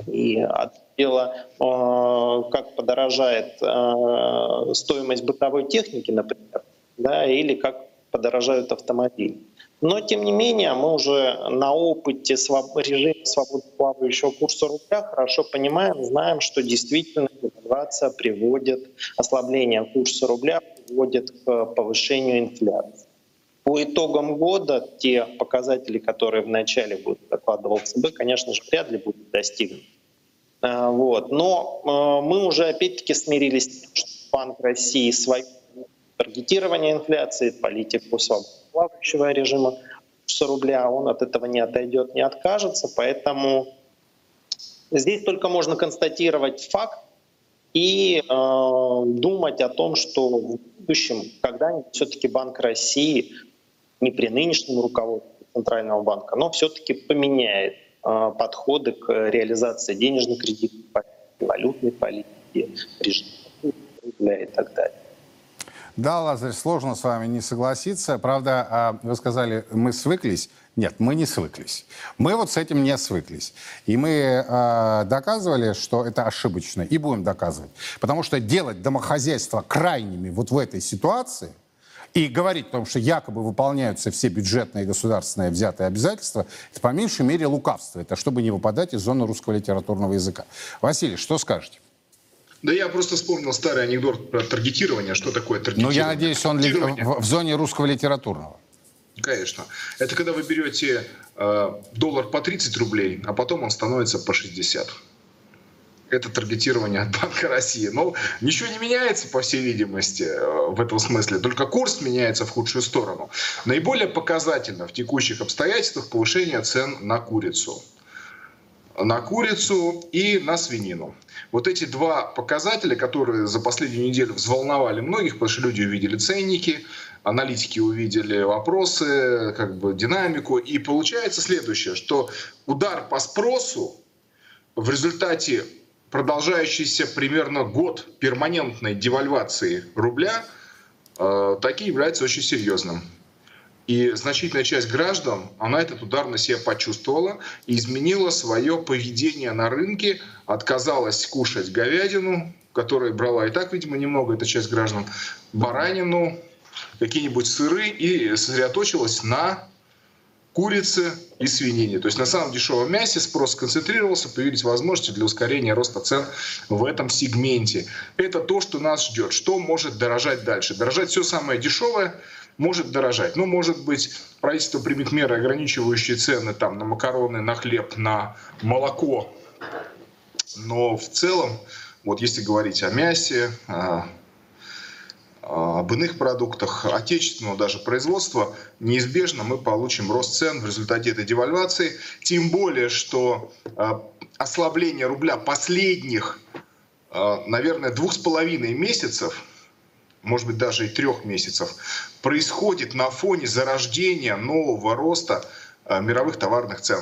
И от дела, э, как подорожает э, стоимость бытовой техники, например, да, или как подорожают автомобили. Но, тем не менее, мы уже на опыте режима свободно плавающего курса рубля хорошо понимаем, знаем, что действительно девальвация приводит, ослабление курса рубля приводит к повышению инфляции. По итогам года те показатели, которые в начале года докладывал ЦБ, конечно же, вряд ли будут достигнуты. А, вот. Но а, мы уже опять-таки смирились с тем, что Банк России свою таргетирование инфляции, политику свободного режима курса рубля, он от этого не отойдет, не откажется. Поэтому здесь только можно констатировать факт и э, думать о том, что в будущем когда-нибудь все-таки Банк России не при нынешнем руководстве Центрального банка, но все-таки поменяет э, подходы к реализации денежно-кредитной валютной политики, режима и так далее. Да, Лазарь, сложно с вами не согласиться. Правда, а, вы сказали, мы свыклись. Нет, мы не свыклись. Мы вот с этим не свыклись. И мы э, доказывали, что это ошибочно, и будем доказывать. Потому что делать домохозяйство крайними вот в этой ситуации и говорить о том, что якобы выполняются все бюджетные и государственные взятые обязательства, это по меньшей мере лукавство. Это чтобы не выпадать из зоны русского литературного языка. Василий, что скажете? Да я просто вспомнил старый анекдот про таргетирование. Что такое таргетирование? Ну, я надеюсь, он в, в зоне русского литературного. Конечно. Это когда вы берете э, доллар по 30 рублей, а потом он становится по 60. Это таргетирование от Банка России. Но ничего не меняется, по всей видимости, э, в этом смысле. Только курс меняется в худшую сторону. Наиболее показательно в текущих обстоятельствах повышение цен на курицу на курицу и на свинину. Вот эти два показателя, которые за последнюю неделю взволновали многих, потому что люди увидели ценники, аналитики увидели вопросы, как бы динамику. И получается следующее, что удар по спросу в результате продолжающейся примерно год перманентной девальвации рубля э, таки является очень серьезным. И значительная часть граждан, она этот удар на себя почувствовала и изменила свое поведение на рынке, отказалась кушать говядину, которая брала и так, видимо, немного, эта часть граждан, баранину, какие-нибудь сыры и сосредоточилась на курице и свинине. То есть на самом дешевом мясе спрос сконцентрировался, появились возможности для ускорения роста цен в этом сегменте. Это то, что нас ждет. Что может дорожать дальше? Дорожать все самое дешевое – может дорожать. Ну, может быть, правительство примет меры, ограничивающие цены там, на макароны, на хлеб, на молоко. Но в целом, вот если говорить о мясе, об иных продуктах отечественного даже производства, неизбежно мы получим рост цен в результате этой девальвации. Тем более, что а, ослабление рубля последних, а, наверное, двух с половиной месяцев – может быть, даже и трех месяцев, происходит на фоне зарождения нового роста мировых товарных цен.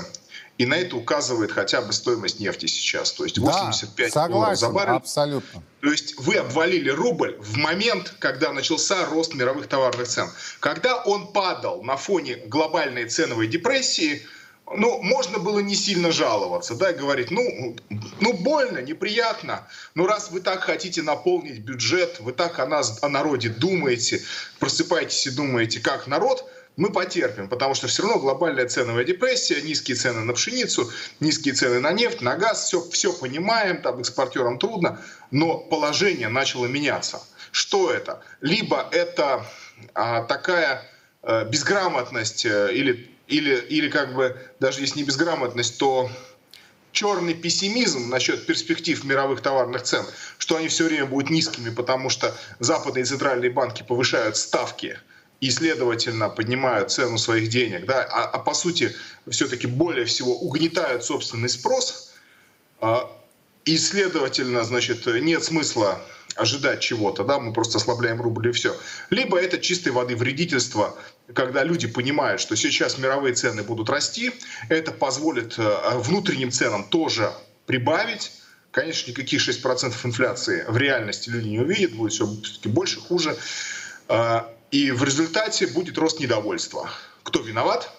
И на это указывает хотя бы стоимость нефти сейчас. То есть 85 да, долларов за баррель. Абсолютно. То есть вы обвалили рубль в момент, когда начался рост мировых товарных цен. Когда он падал на фоне глобальной ценовой депрессии – ну, можно было не сильно жаловаться, да, и говорить, ну, ну, больно, неприятно, но раз вы так хотите наполнить бюджет, вы так о нас, о народе думаете, просыпаетесь и думаете, как народ, мы потерпим, потому что все равно глобальная ценовая депрессия, низкие цены на пшеницу, низкие цены на нефть, на газ, все, все понимаем, там экспортерам трудно, но положение начало меняться. Что это? Либо это а, такая а, безграмотность а, или или, или как бы даже если не безграмотность, то черный пессимизм насчет перспектив мировых товарных цен, что они все время будут низкими, потому что западные центральные банки повышают ставки и, следовательно, поднимают цену своих денег, да, а, а по сути все-таки более всего угнетают собственный спрос, а, и, следовательно, значит, нет смысла ожидать чего-то, да, мы просто ослабляем рубль и все. Либо это чистой воды вредительство, когда люди понимают, что сейчас мировые цены будут расти, это позволит э, внутренним ценам тоже прибавить, Конечно, никаких 6% инфляции в реальности люди не увидят, будет все больше, хуже. И в результате будет рост недовольства. Кто виноват?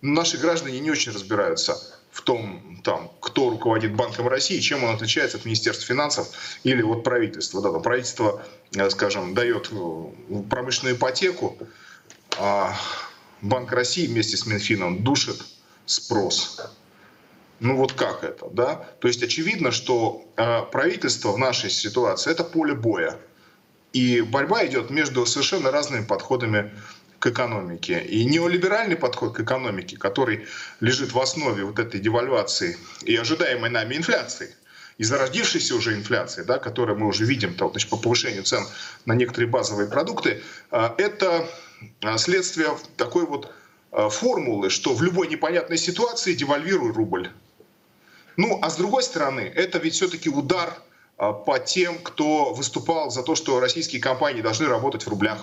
Наши граждане не очень разбираются в том, там, кто руководит Банком России, чем он отличается от Министерства финансов или от правительства. Да, там правительство, э, скажем, дает э, промышленную ипотеку, а Банк России вместе с Минфином душит спрос. Ну вот как это, да? То есть очевидно, что э, правительство в нашей ситуации это поле боя. И борьба идет между совершенно разными подходами к экономике. И неолиберальный подход к экономике, который лежит в основе вот этой девальвации и ожидаемой нами инфляции, и зародившейся уже инфляции, да, которую мы уже видим то, значит, по повышению цен на некоторые базовые продукты, а, это а, следствие такой вот а, формулы, что в любой непонятной ситуации девальвируй рубль. Ну, а с другой стороны, это ведь все-таки удар по тем, кто выступал за то, что российские компании должны работать в рублях.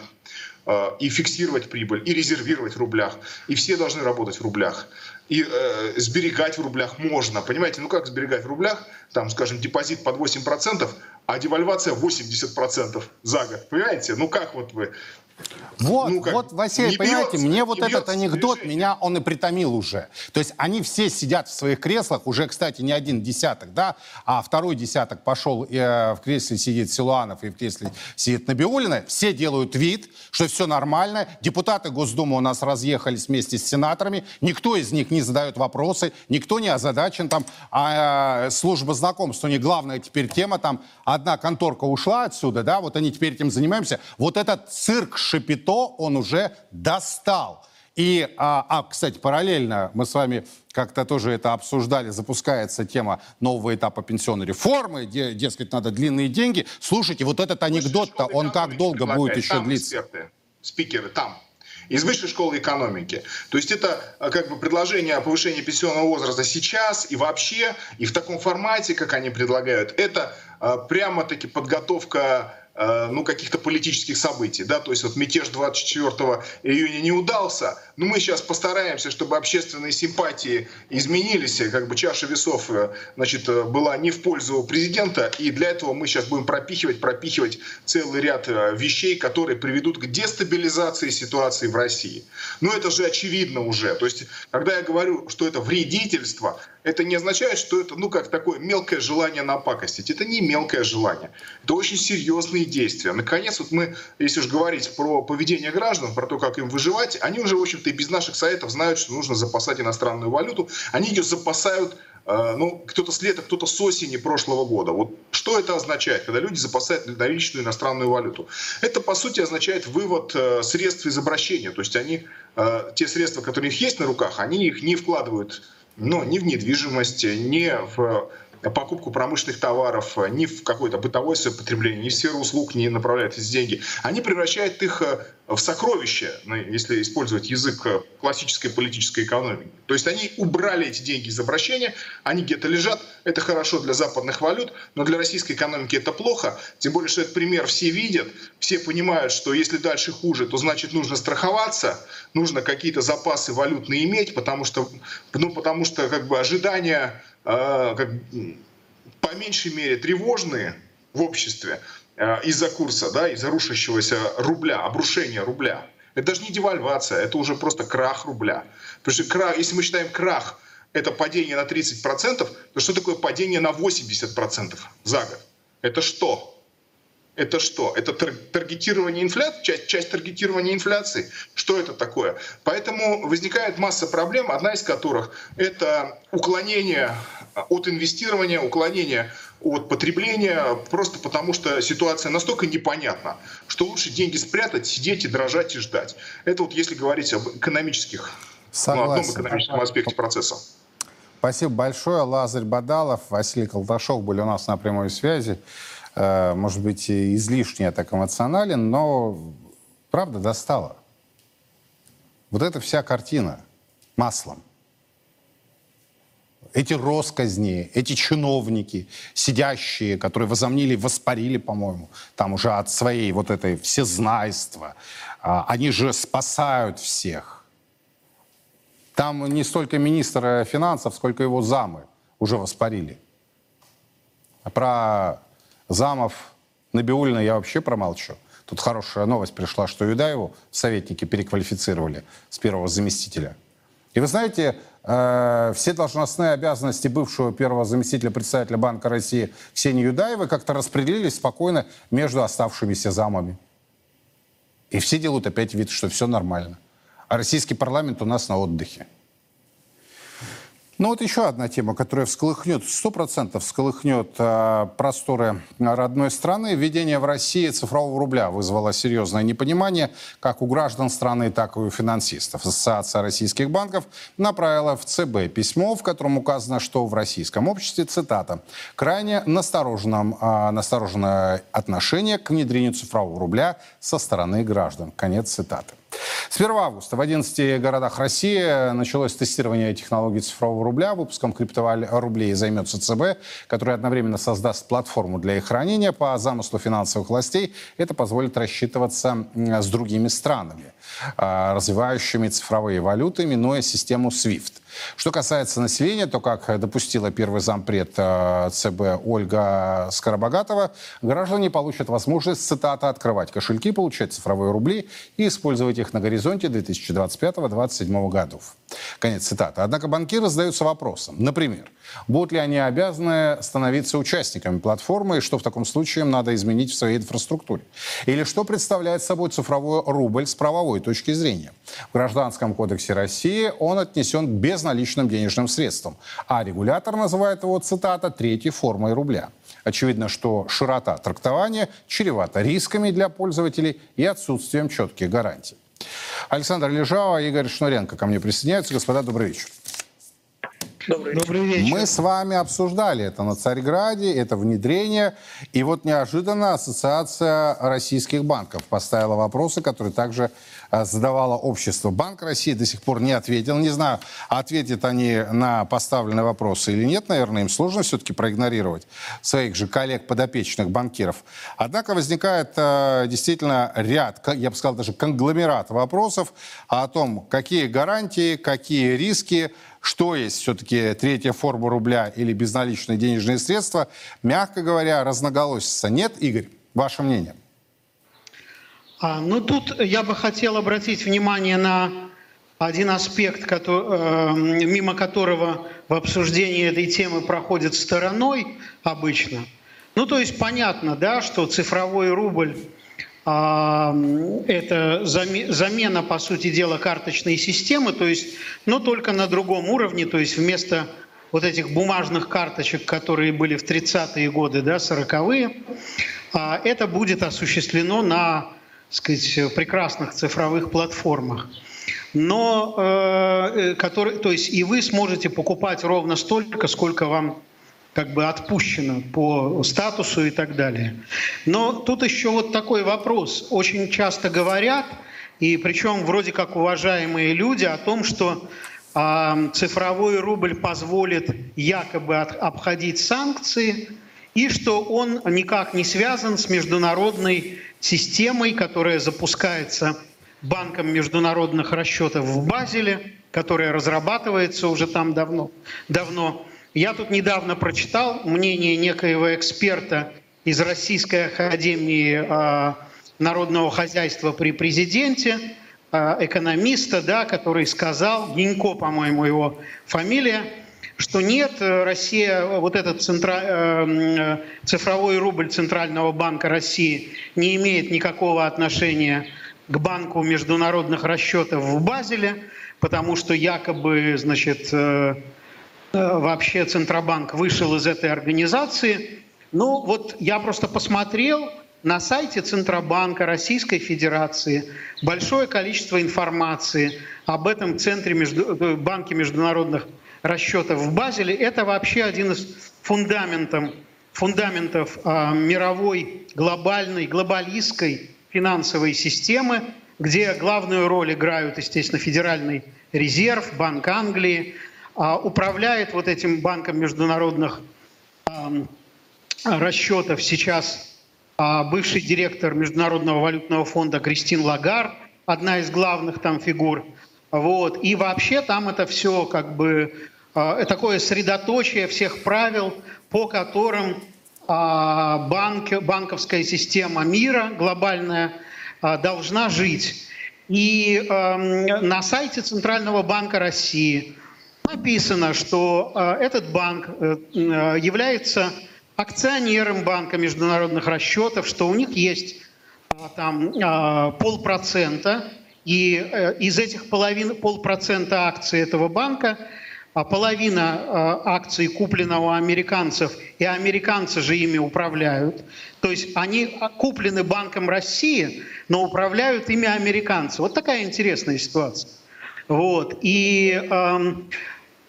э, и фиксировать прибыль, и резервировать в рублях. И все должны работать в рублях. И э, сберегать в рублях можно. Понимаете, ну как сберегать в рублях? Там, скажем, депозит под 8%, а девальвация 80% за год. Понимаете? Ну как вот вы вот, ну, вот, Василий, понимаете, бьется, мне вот этот анекдот, движение. меня он и притомил уже. То есть они все сидят в своих креслах, уже, кстати, не один десяток, да, а второй десяток пошел, э, в кресле сидит Силуанов и в кресле сидит Набиулина. Все делают вид, что все нормально. Депутаты Госдумы у нас разъехались вместе с сенаторами. Никто из них не задает вопросы, никто не озадачен там. А э, служба знакомств, у них главная теперь тема, там одна конторка ушла отсюда, да, вот они теперь этим занимаемся. Вот этот цирк Шапито, он уже достал. И, а, а, кстати, параллельно мы с вами как-то тоже это обсуждали, запускается тема нового этапа пенсионной реформы, где, дескать, надо длинные деньги. Слушайте, вот этот анекдот-то, он как долго будет еще длиться? Эксперты, спикеры, там, из высшей школы экономики. То есть это а, как бы предложение о повышении пенсионного возраста сейчас и вообще, и в таком формате, как они предлагают, это а, прямо-таки подготовка ну, каких-то политических событий, да, то есть вот мятеж 24 июня не удался, но мы сейчас постараемся, чтобы общественные симпатии изменились, как бы чаша весов, э, значит, э, была не в пользу президента, и для этого мы сейчас будем пропихивать, пропихивать целый ряд вещей, которые приведут к дестабилизации ситуации в России. Ну, это же очевидно уже, то есть, когда я говорю, что это вредительство, это не означает, что это, ну, как такое мелкое желание напакостить. Это не мелкое желание. Это очень серьезные действия. Наконец, вот мы, если уж говорить про поведение граждан, про то, как им выживать, они уже, в общем-то, и без наших советов знают, что нужно запасать иностранную валюту. Они ее запасают э, ну, кто-то с лета, кто-то с осени прошлого года. Вот что это означает, когда люди запасают наличную иностранную валюту? Это, по сути, означает вывод э, средств из обращения. То есть они, э, те средства, которые у них есть на руках, они их не вкладывают но ни в недвижимость, ни в покупку промышленных товаров, ни в какое-то бытовое потребление, ни в сферу услуг не направляют эти деньги. Они превращают их э, в сокровище, ну, если использовать язык э, классической политической экономики. То есть они убрали эти деньги из обращения, они где-то лежат, это хорошо для западных валют, но для российской экономики это плохо, тем более, что этот пример все видят, все понимают, что если дальше хуже, то значит нужно страховаться, нужно какие-то запасы валютные иметь, потому что, ну, потому что как бы ожидания э, как, по меньшей мере тревожные в обществе из-за курса, да, из-за рушащегося рубля, обрушения рубля. Это даже не девальвация, это уже просто крах рубля. Потому что крах, если мы считаем крах это падение на 30%, то что такое падение на 80% за год? Это что? Это что? Это таргетирование инфляции, часть, часть таргетирования инфляции. Что это такое? Поэтому возникает масса проблем, одна из которых это уклонение от инвестирования, уклонение от потребления, просто потому что ситуация настолько непонятна, что лучше деньги спрятать, сидеть и дрожать и ждать. Это вот если говорить об экономических, Согласен. ну, одном экономическом аспекте процесса. Спасибо большое. Лазарь Бадалов, Василий Колташов были у нас на прямой связи. Э, может быть, излишне я так эмоционален, но правда достала. Вот эта вся картина маслом. Эти росказни, эти чиновники, сидящие, которые возомнили, воспарили, по-моему, там уже от своей вот этой всезнайства, а, они же спасают всех. Там не столько министра финансов, сколько его замы уже воспарили. А про замов Набиулина я вообще промолчу. Тут хорошая новость пришла, что Юдаеву советники переквалифицировали с первого заместителя. И вы знаете, все должностные обязанности бывшего первого заместителя председателя Банка России Ксении Юдаевой как-то распределились спокойно между оставшимися замами. И все делают опять вид, что все нормально. А российский парламент у нас на отдыхе. Ну вот еще одна тема, которая всколыхнет, сто процентов всколыхнет э, просторы родной страны. Введение в России цифрового рубля вызвало серьезное непонимание как у граждан страны, так и у финансистов. Ассоциация российских банков направила в ЦБ письмо, в котором указано, что в российском обществе, цитата, крайне настороженном, э, настороженное отношение к внедрению цифрового рубля со стороны граждан. Конец цитаты. С 1 августа в 11 городах России началось тестирование технологий цифрового рубля. Выпуском криптовалют займется ЦБ, который одновременно создаст платформу для их хранения. По замыслу финансовых властей это позволит рассчитываться с другими странами, а, развивающими цифровые валюты, минуя систему SWIFT. Что касается населения, то, как допустила первый зампред э, ЦБ Ольга Скоробогатова, граждане получат возможность, цитата, открывать кошельки, получать цифровые рубли и использовать их на горизонте 2025-2027 годов. Конец цитаты. Однако банкиры задаются вопросом. Например, будут ли они обязаны становиться участниками платформы и что в таком случае им надо изменить в своей инфраструктуре? Или что представляет собой цифровой рубль с правовой точки зрения? В Гражданском кодексе России он отнесен к безналичным денежным средствам, а регулятор называет его, цитата, третьей формой рубля. Очевидно, что широта трактования чревата рисками для пользователей и отсутствием четких гарантий. Александр Лежава, Игорь Шнуренко ко мне присоединяются. Господа, добрый вечер. Добрый вечер. Добрый вечер. Мы с вами обсуждали это на Царьграде, это внедрение. И вот неожиданно Ассоциация российских банков поставила вопросы, которые также а, задавало общество. Банк России до сих пор не ответил. Не знаю, ответят они на поставленные вопросы или нет. Наверное, им сложно все-таки проигнорировать своих же коллег-подопечных банкиров. Однако возникает э, действительно ряд, я бы сказал, даже конгломерат вопросов о том, какие гарантии, какие риски, что есть все-таки третья форма рубля или безналичные денежные средства. Мягко говоря, разноголосица нет. Игорь, ваше мнение? А, ну тут я бы хотел обратить внимание на один аспект, который, э, мимо которого в обсуждении этой темы проходит стороной обычно. Ну то есть понятно, да, что цифровой рубль это замена, по сути дела, карточной системы, то есть, но только на другом уровне, то есть вместо вот этих бумажных карточек, которые были в 30-е годы, да, 40-е, а, это будет осуществлено на сказать, прекрасных цифровых платформах. Но, э, э, который, то есть и вы сможете покупать ровно столько, сколько вам как бы отпущено по статусу и так далее. Но тут еще вот такой вопрос. Очень часто говорят, и причем вроде как уважаемые люди, о том, что э, цифровой рубль позволит якобы от, обходить санкции, и что он никак не связан с международной системой, которая запускается Банком международных расчетов в Базеле, которая разрабатывается уже там давно. давно. Я тут недавно прочитал мнение некоего эксперта из Российской академии э, народного хозяйства при президенте, э, экономиста, да, который сказал, Гинько, по-моему, его фамилия, что нет, э, Россия, вот этот центра, э, э, цифровой рубль Центрального банка России не имеет никакого отношения к банку международных расчетов в Базеле, потому что якобы, значит, вообще Центробанк вышел из этой организации. Ну вот я просто посмотрел на сайте Центробанка Российской Федерации. Большое количество информации об этом центре между, банке международных расчетов в Базеле, это вообще один из фундаментов, фундаментов а, мировой глобальной, глобалистской финансовой системы, где главную роль играют, естественно, Федеральный резерв, Банк Англии, управляет вот этим банком международных а, расчетов сейчас а, бывший директор Международного валютного фонда Кристин Лагар, одна из главных там фигур – вот. И вообще там это все как бы э, такое средоточие всех правил, по которым банк, банковская система мира глобальная должна жить. И на сайте Центрального банка России написано, что э, этот банк э, является акционером Банка международных расчетов, что у них есть э, там э, полпроцента и э, из этих половин, полпроцента акций этого банка, а половина э, акций куплена у американцев, и американцы же ими управляют. То есть они а, куплены Банком России, но управляют ими американцы. Вот такая интересная ситуация. Вот. И э,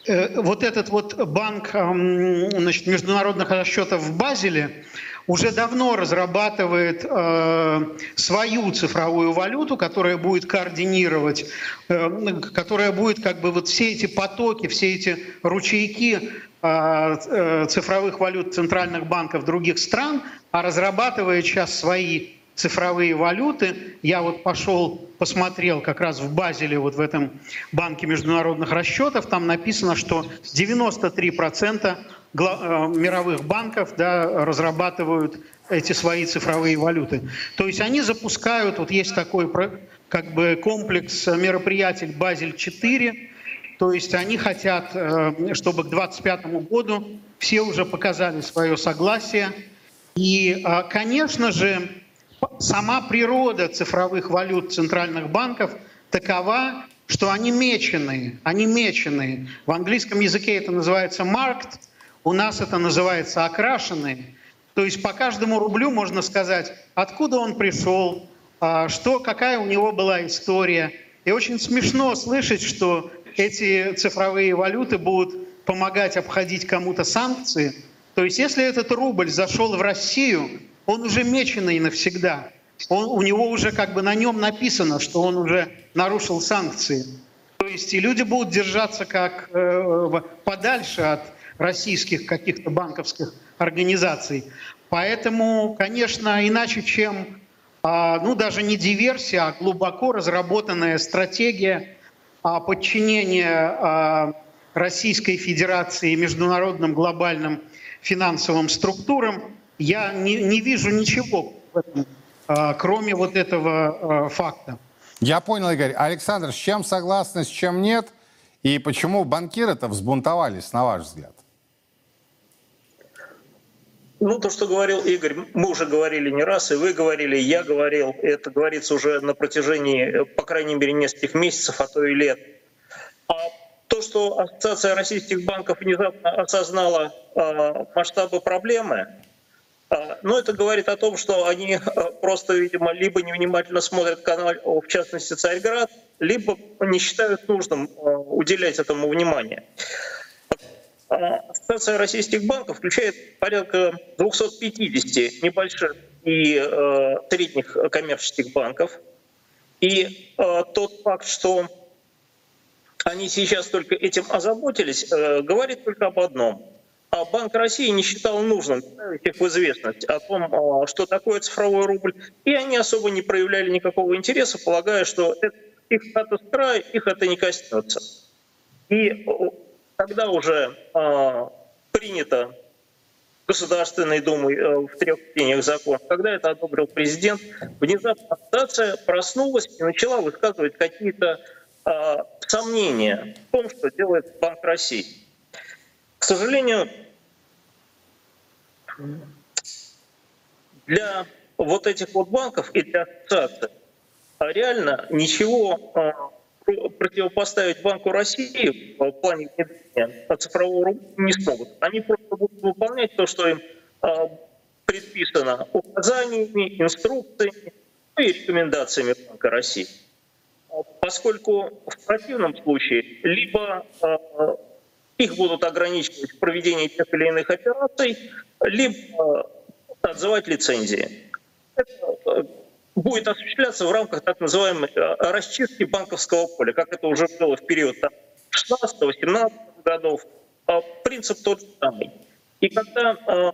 вот этот вот банк значит, международных расчетов в Базеле, уже давно разрабатывает э, свою цифровую валюту, которая будет координировать, э, которая будет как бы вот все эти потоки, все эти ручейки э, э, цифровых валют центральных банков других стран, а разрабатывает сейчас свои цифровые валюты. Я вот пошел, посмотрел как раз в Базеле, вот в этом банке международных расчетов, там написано, что 93% Э, мировых банков да, разрабатывают эти свои цифровые валюты. То есть они запускают, вот есть такой как бы комплекс мероприятий Базель-4, то есть они хотят, э, чтобы к 2025 году все уже показали свое согласие. И, э, конечно же, сама природа цифровых валют центральных банков такова, что они меченые, они меченые. В английском языке это называется marked, у нас это называется окрашенные. То есть по каждому рублю можно сказать, откуда он пришел, а, что, какая у него была история. И очень смешно слышать, что эти цифровые валюты будут помогать обходить кому-то санкции. То есть если этот рубль зашел в Россию, он уже меченый навсегда. Он, у него уже как бы на нем написано, что он уже нарушил санкции. То есть и люди будут держаться как э, подальше от российских каких-то банковских организаций. Поэтому, конечно, иначе, чем а, ну, даже не диверсия, а глубоко разработанная стратегия а, подчинения а, Российской Федерации международным глобальным финансовым структурам, я не, не вижу ничего в этом, кроме вот этого факта. Я понял, Игорь. Александр, с чем согласны, с чем нет? И почему банкиры-то взбунтовались, на ваш взгляд? Ну, то, что говорил Игорь, мы уже говорили не раз, и вы говорили, я говорил, это говорится уже на протяжении, по крайней мере, нескольких месяцев, а то и лет. А то, что Ассоциация российских банков внезапно осознала э, масштабы проблемы, э, ну, это говорит о том, что они просто, видимо, либо невнимательно смотрят канал, в частности, Царьград, либо не считают нужным э, уделять этому внимание. Ассоциация российских банков включает порядка 250 небольших и э, средних коммерческих банков. И э, тот факт, что они сейчас только этим озаботились, э, говорит только об одном. А Банк России не считал нужным ставить их в известность о том, э, что такое цифровой рубль, и они особо не проявляли никакого интереса, полагая, что это их статус края, их это не коснется. И когда уже э, принято Государственной Думой э, в трех чтениях закон, когда это одобрил президент, внезапно ассоциация проснулась и начала высказывать какие-то э, сомнения в том, что делает Банк России. Сожалению, для вот этих вот банков и для ассоциации реально ничего противопоставить Банку России в плане внедрения цифрового рубля не смогут. Они просто будут выполнять то, что им а, предписано указаниями, инструкциями ну и рекомендациями Банка России. Поскольку в противном случае либо а, их будут ограничивать в проведении тех или иных операций, либо отзывать лицензии. Это будет осуществляться в рамках так называемой э, расчистки банковского поля, как это уже было в период 16-17 годов. А принцип тот же самый. И когда э,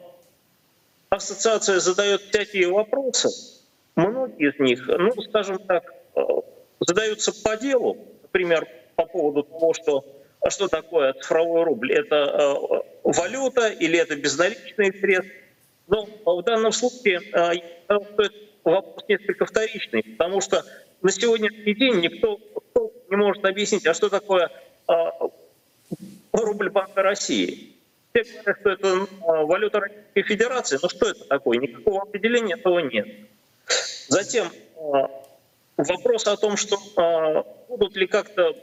ассоциация задает всякие вопросы, многие из них, ну, скажем так, э, задаются по делу, например, по поводу того, что что такое цифровой рубль? Это валюта или это безналичные средства? Но в данном случае стоит вопрос несколько вторичный, потому что на сегодняшний день никто не может объяснить, а что такое а, рубль Банка России. Все говорят, что это а, валюта Российской Федерации, но что это такое? Никакого определения этого нет. Затем а, вопрос о том, что а, будут ли как-то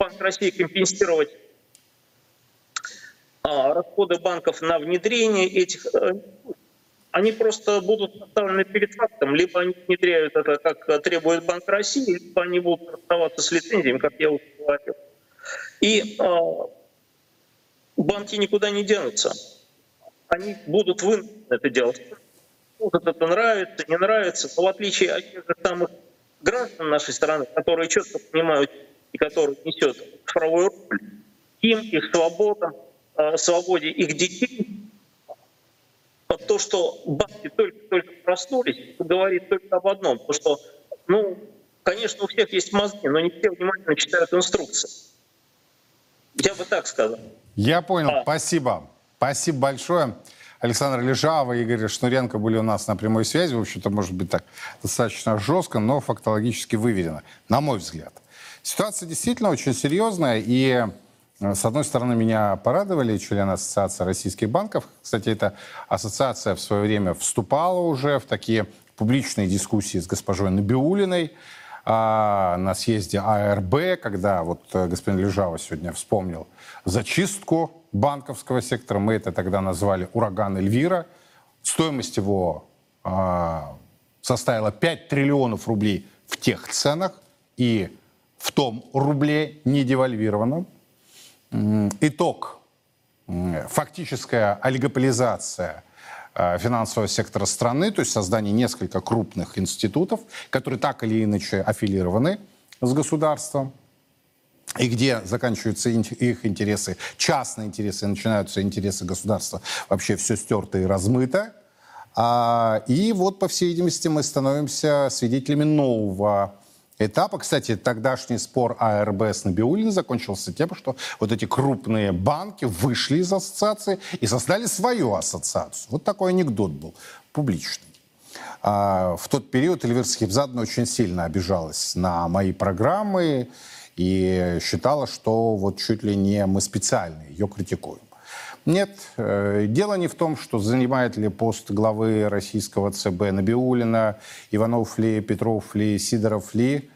Банк России компенсировать а, расходы банков на внедрение этих э, они просто будут поставлены перед фактом. Либо они внедряют это, как требует Банк России, либо они будут оставаться с лицензиями, как я уже говорил. И э, банки никуда не денутся. Они будут вынуждены это делать. может это нравится, не нравится, но в отличие от тех же самых граждан нашей страны, которые четко понимают и которые несет правовой рубль, им, их свободам, э, свободе их детей, то, что банки только-только проснулись, говорит только об одном, то что, ну, конечно, у всех есть мозги, но не все внимательно читают инструкции. Я бы так сказал. Я понял, а. спасибо. Спасибо большое. Александр Лежава и Игорь Шнуренко были у нас на прямой связи. В общем-то, может быть так достаточно жестко, но фактологически выверено, на мой взгляд. Ситуация действительно очень серьезная, и э, с одной стороны, меня порадовали члены Ассоциации российских банков. Кстати, эта ассоциация в свое время вступала уже в такие публичные дискуссии с госпожой Набиулиной а, на съезде АРБ, когда вот э, господин Лежава сегодня вспомнил зачистку банковского сектора. Мы это тогда назвали ураган Эльвира. Стоимость его а, составила 5 триллионов рублей в тех ценах и в том рубле не девальвированном. Итог. Фактическая олигополизация а, финансового сектора страны, то есть создание нескольких крупных институтов, которые так или иначе аффилированы с государством и где заканчиваются их интересы, частные интересы, начинаются интересы государства, вообще все стерто и размыто. А, и вот, по всей видимости, мы становимся свидетелями нового этапа. Кстати, тогдашний спор АРБ с Набиулиной закончился тем, что вот эти крупные банки вышли из ассоциации и создали свою ассоциацию. Вот такой анекдот был, публичный. А, в тот период Эльвира Схибзадна очень сильно обижалась на мои программы, и считала, что вот чуть ли не мы специально ее критикуем. Нет, э, дело не в том, что занимает ли пост главы российского ЦБ Набиулина, Иванов ли, Петров ли, Сидоров ли.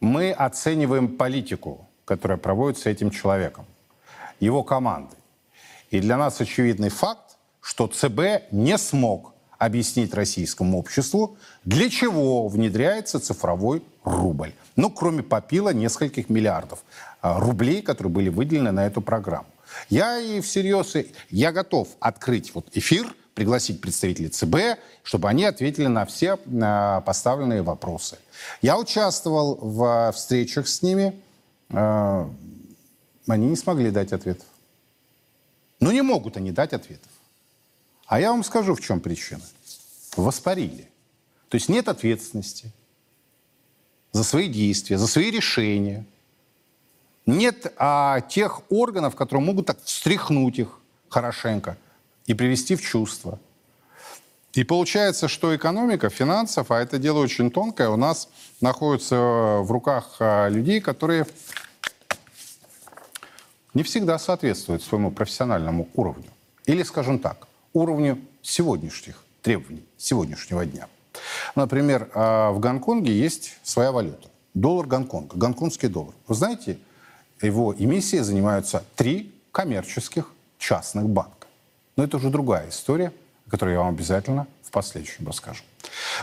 Мы оцениваем политику, которая проводится этим человеком, его командой. И для нас очевидный факт, что ЦБ не смог объяснить российскому обществу, для чего внедряется цифровой рубль. Ну, кроме попила нескольких миллиардов а, рублей, которые были выделены на эту программу. Я и всерьез, я готов открыть вот эфир, пригласить представителей ЦБ, чтобы они ответили на все поставленные вопросы. Я участвовал в встречах с ними, а, они не смогли дать ответов. Ну, не могут они дать ответов. А я вам скажу, в чем причина. Воспарили. То есть нет ответственности за свои действия, за свои решения. Нет а, тех органов, которые могут так встряхнуть их хорошенько и привести в чувство. И получается, что экономика, финансов, а это дело очень тонкое, у нас находится в руках а, людей, которые не всегда соответствуют своему профессиональному уровню. Или, скажем так, уровню сегодняшних требований, сегодняшнего дня. Например, а, в Гонконге есть своя валюта. Доллар Гонконга, гонконгский доллар. Вы знаете, его эмиссией занимаются три коммерческих частных банка. Но это уже другая история, о которой я вам обязательно в последующем расскажу.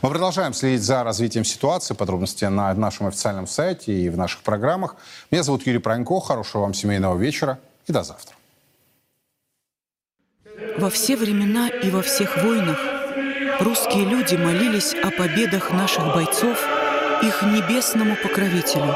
Мы продолжаем следить за развитием ситуации. Подробности на нашем официальном сайте и в наших программах. Меня зовут Юрий Пронько. Хорошего вам семейного вечера и до завтра. Во все времена и во всех войнах русские люди молились о победах наших бойцов их небесному покровителю,